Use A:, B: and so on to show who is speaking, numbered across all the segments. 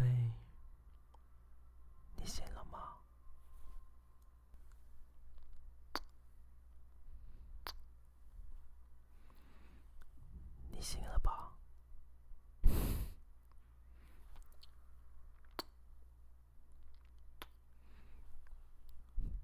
A: 贝，你醒了吗？你醒了吧？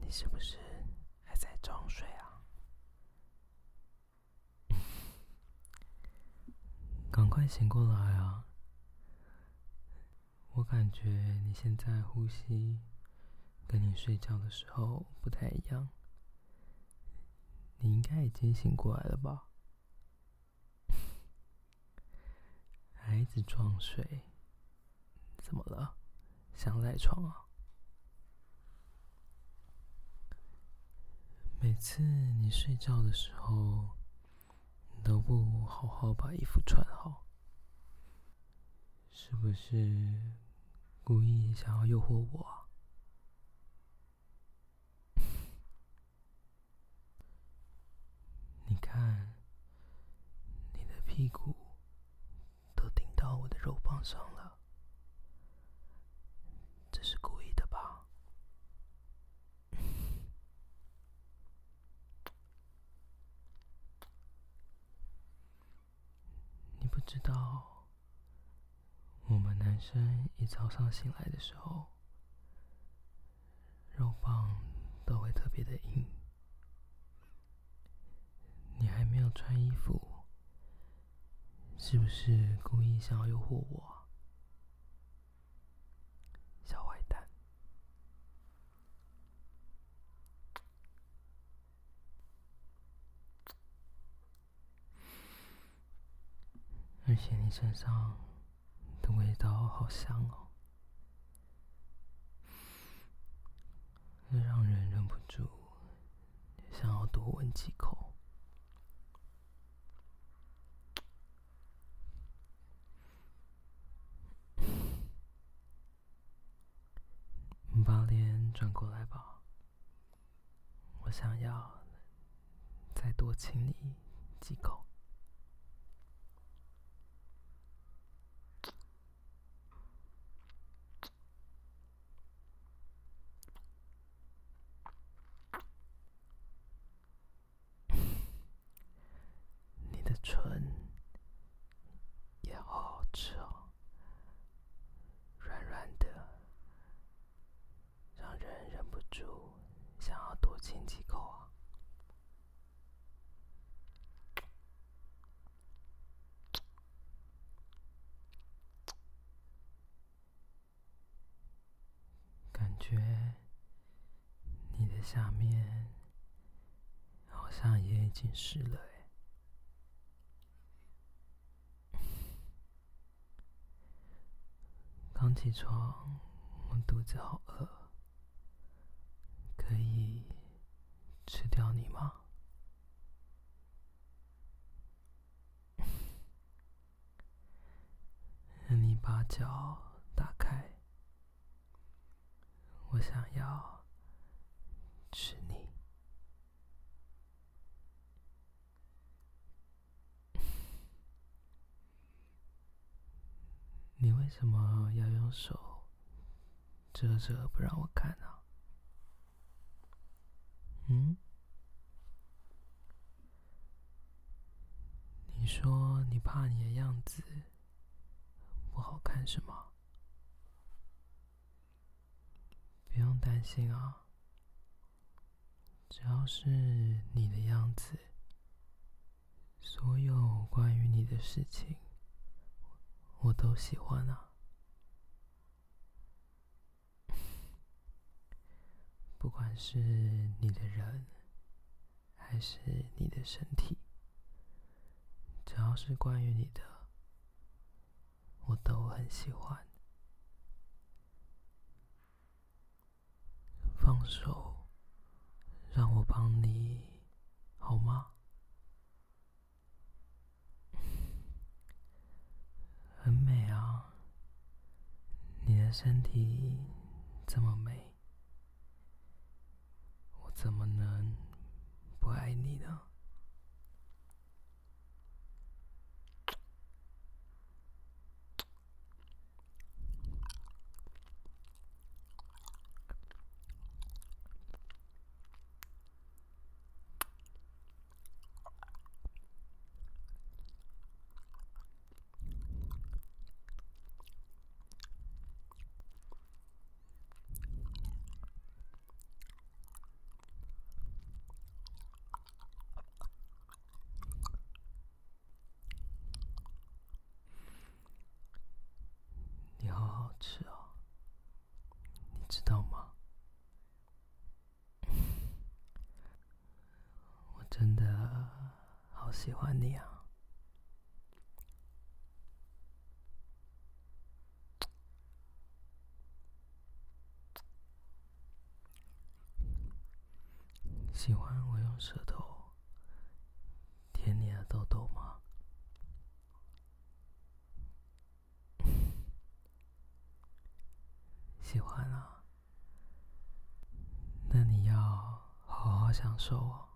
A: 你是不是还在装睡啊？赶快醒过来啊！感觉你现在呼吸跟你睡觉的时候不太一样。你应该已经醒过来了吧？还一直装睡，怎么了？想赖床啊？每次你睡觉的时候，你都不好好把衣服穿好，是不是故意想要诱惑我？你看，你的屁股都顶到我的肉棒上了，这是故意的吧？你不知道，男生一早上醒来的时候，肉棒都会特别的硬。你还没有穿衣服，是不是故意想要诱惑我？小坏蛋！而且你身上的味道好香哦，让人忍不住想要多闻几口。把脸转过来吧，我想要再多亲你几口。你的唇也好好吃哦。亲几口啊！感觉你的下面好像也已经湿了哎。刚起床，我肚子好饿，可以。吃掉你吗？让 你把脚打开，我想要吃你。你为什么要用手遮着不让我看呢？嗯，你说你怕你的样子不好看是吗？不用担心啊，只要是你的样子，所有关于你的事情，我都喜欢啊。不管是你的人，还是你的身体，只要是关于你的，我都很喜欢。放手，让我帮你，好吗？很美啊，你身体这么美。我怎么能不爱你呢？好喜欢你啊！喜欢我用舌头舔你的痘痘吗？喜欢啊！那你要好好享受哦。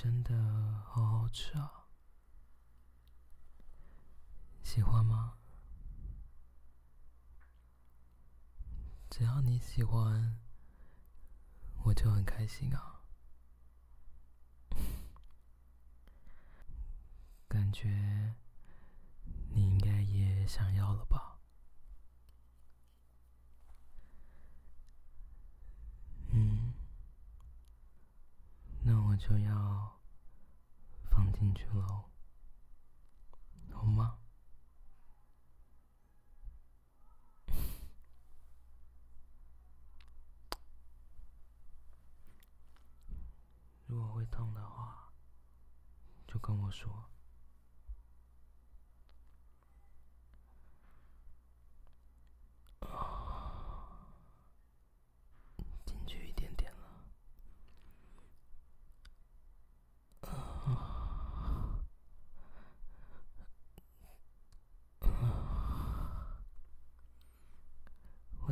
A: 真的好好吃啊！喜欢吗？只要你喜欢，我就很开心啊。感觉你应该也想要了吧？嗯。那我就要放进去喽，好吗？如果会痛的话，就跟我说。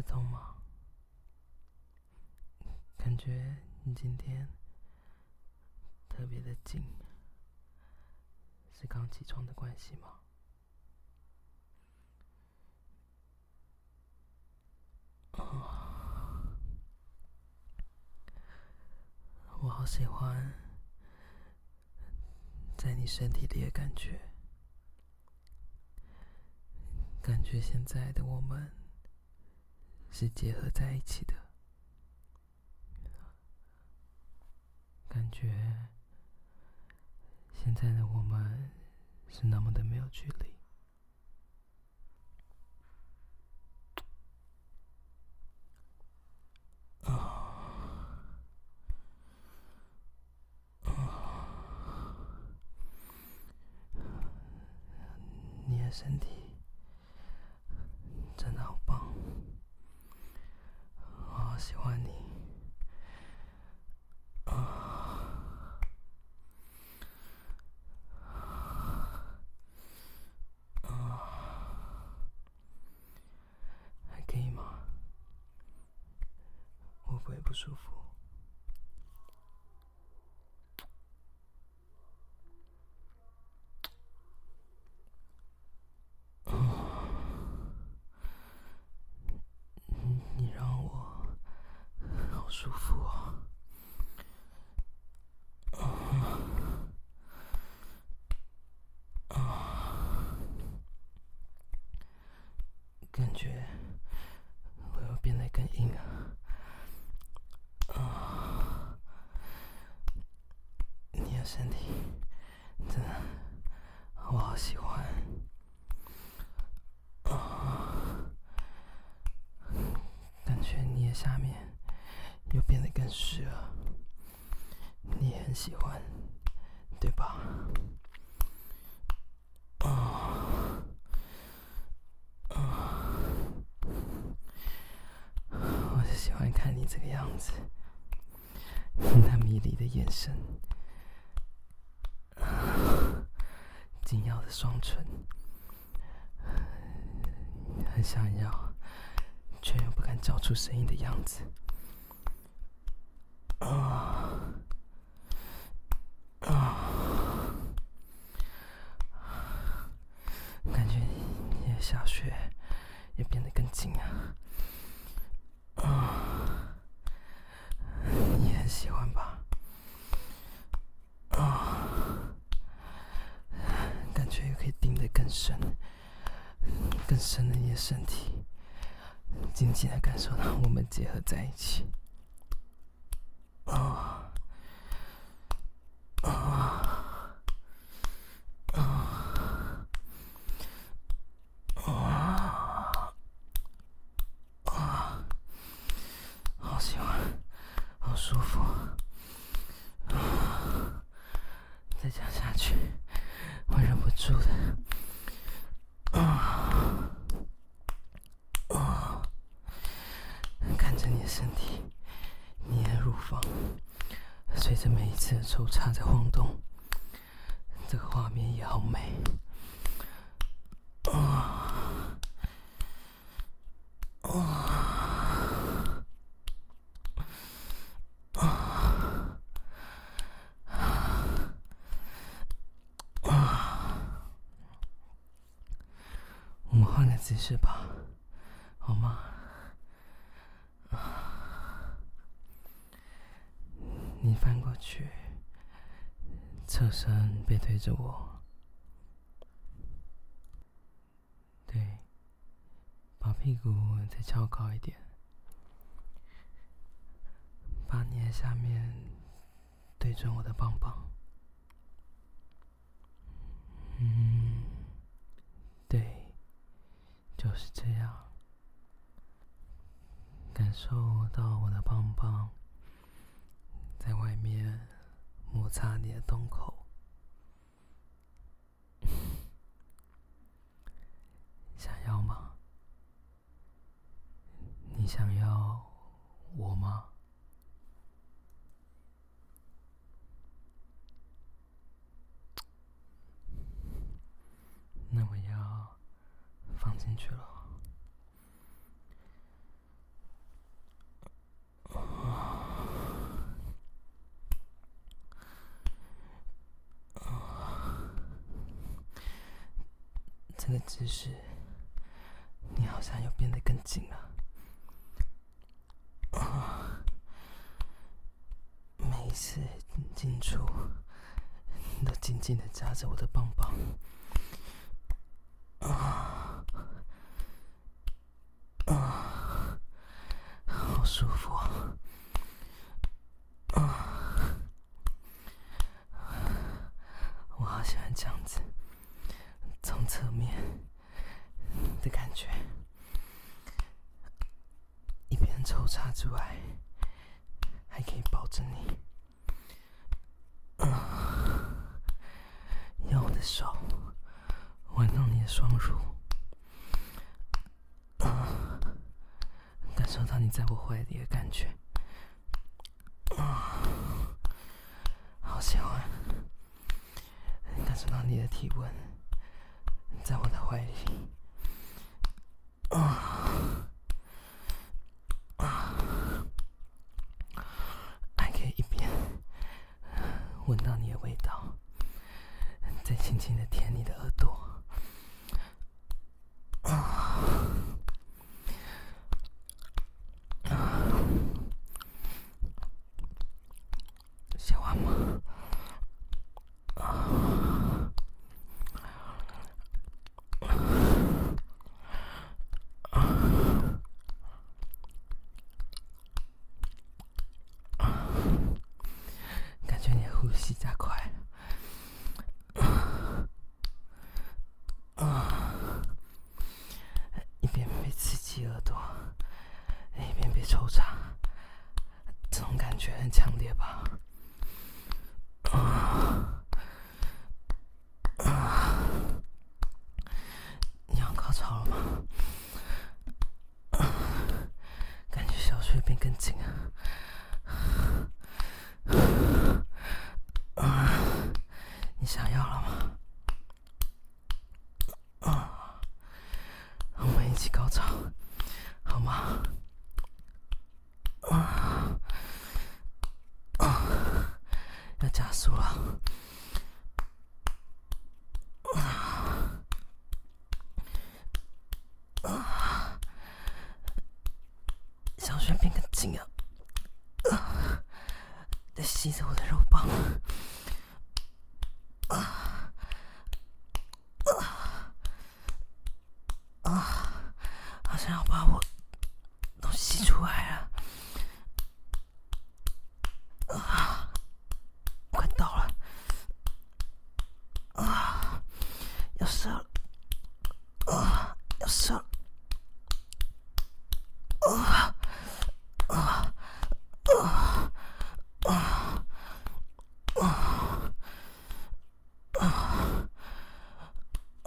A: 痛吗？感觉你今天特别的紧，是刚起床的关系吗？我好喜欢在你身体里的感觉，感觉现在的我们。是结合在一起的，感觉现在的我们是那么的没有距离。啊，啊，你的身体。喜欢你，啊，啊，还可以吗？会不会不舒服？你让我好舒服哦，啊，感觉我要变得更硬啊，啊，你的身体真的我好喜欢，啊，感觉你的下面。又变得更湿了，你也很喜欢，对吧？啊，啊，我就喜欢看你这个样子，那迷离的眼神，啊，紧咬的双唇，很想要，却又不敢叫出声音的样子。啊啊！感觉你下雪也变得更紧啊！啊，你很喜欢吧？啊，感觉又可以顶得更深，更深的你的身体，紧紧的感受到我们结合在一起。啊啊啊啊啊！好喜欢，好舒服。啊，再讲下去，会忍不住的。啊啊！看着你的身体。你的乳房随每一次的抽插在晃动，这个画面也好美。啊啊啊啊！我们换个姿势吧，好吗？你翻过去，侧身背对着我，对，把屁股再翘高一点，把你的下面对准我的棒棒，嗯，对，就是这样，感受到我的棒棒。在外面摩擦你的洞口，想要吗？你想要我吗？那我要放进去了。这个姿势，你好像又变得更紧了。啊！每一次进出，你都紧紧的夹着我的棒棒。啊！啊！好舒服啊！啊！我好喜欢这样子。从侧面的感觉，一边抽插之外，还可以抱着你，嗯，用我的手玩弄你的双乳，嗯，感受到你在我怀里的感觉，啊，好喜欢，感受到你的体温。在我的怀里，啊啊，还可以一边闻到你的味道，再轻轻的舔你的耳朵，啊啊，喜欢吗？惆怅，这种感觉很强烈吧？啊啊！你要高潮了吗？感觉小穴变更紧啊！啊，你想要了吗？啊，我们一起高潮，好吗？加速了，啊啊！小穴变更紧啊，在吸着我的肉棒，啊啊啊！把我都吸出来了。啊，快到了。啊，要射了。啊，要射了。啊，啊，啊，啊，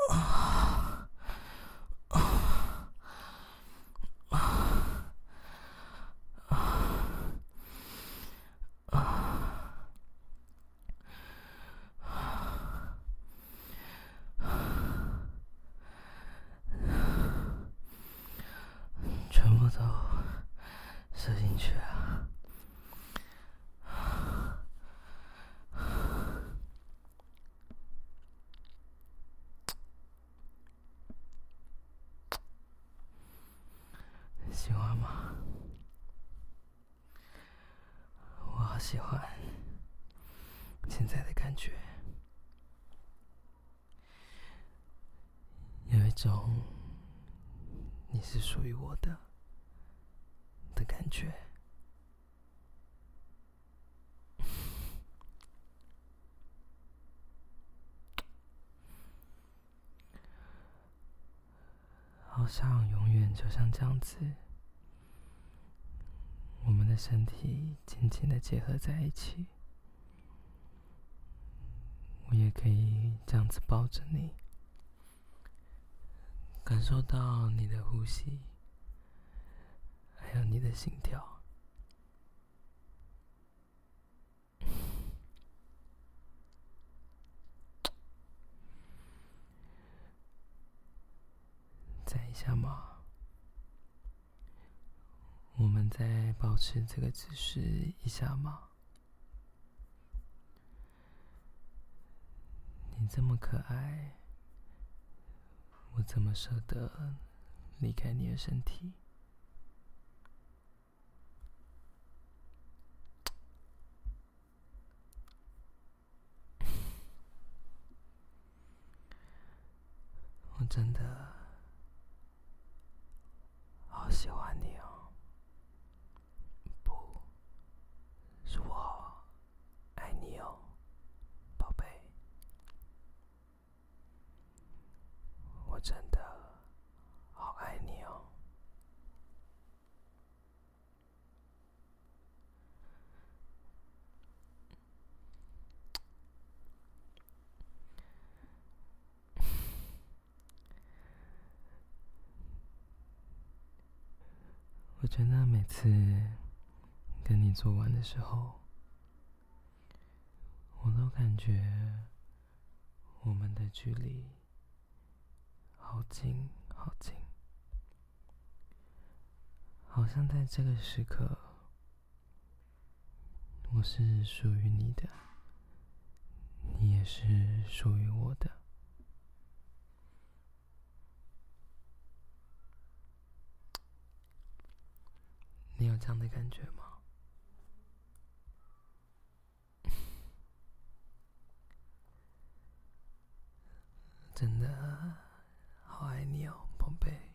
A: 啊。都射进去啊！喜欢吗？我好喜欢现在的感觉，有一种你是属于我的。感觉，好像永远就像这样子，我们的身体紧紧的结合在一起，我也可以这样子抱着你，感受到你的呼吸。还有你的心跳，再一下嘛，我们再保持这个姿势一下嘛。你这么可爱，我怎么舍得离开你的身体？真的好喜欢你哦！不，是我爱你哦，宝贝。我真的好爱你哦。我觉得每次跟你做完的时候，我都感觉我们的距离好近好近，好像在这个时刻，我是属于你的，你也是属于我的。你有这样的感觉吗？真的好爱你哦，宝贝。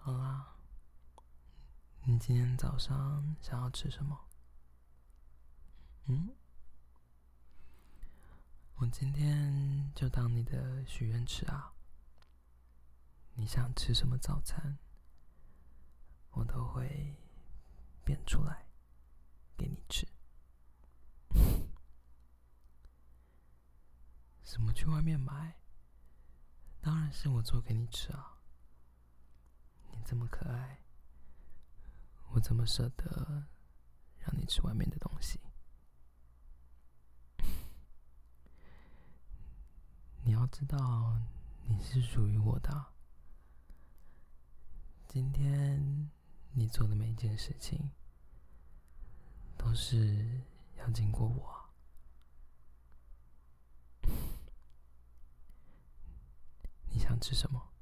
A: 好啦，你今天早上想要吃什么？嗯？我今天就当你的许愿池啊。你想吃什么早餐，我都会变出来给你吃。什么去外面买？当然是我做给你吃啊！你这么可爱，我怎么舍得让你吃外面的东西？你要知道，你是属于我的。今天你做的每一件事情，都是要经过我。你想吃什么？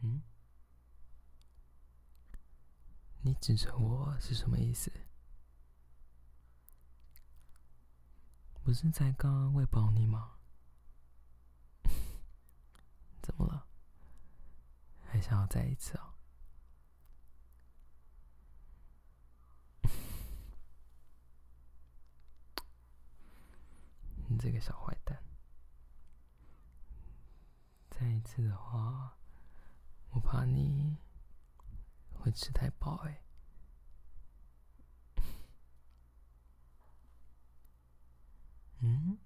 A: 嗯？你指着我是什么意思？不是才刚刚喂饱你吗？怎么了？还想要再一次啊？你这个小坏蛋！再一次的话，我怕你会吃太饱哎。嗯？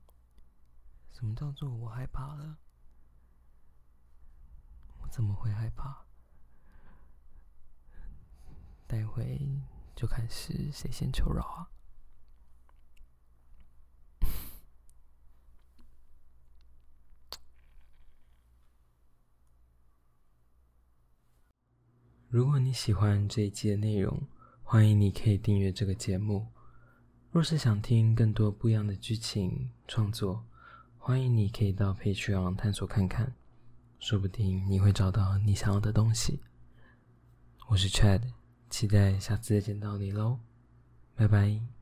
A: 什么叫做我害怕了？怎么会害怕？待会就看是谁先求饶啊！如果你喜欢这一期的内容，欢迎你可以订阅这个节目。若是想听更多不一样的剧情创作，欢迎你可以到 Patreon 探索看看，说不定你会找到你想要的东西。我是 Chad，期待下次再见到你喽，拜拜。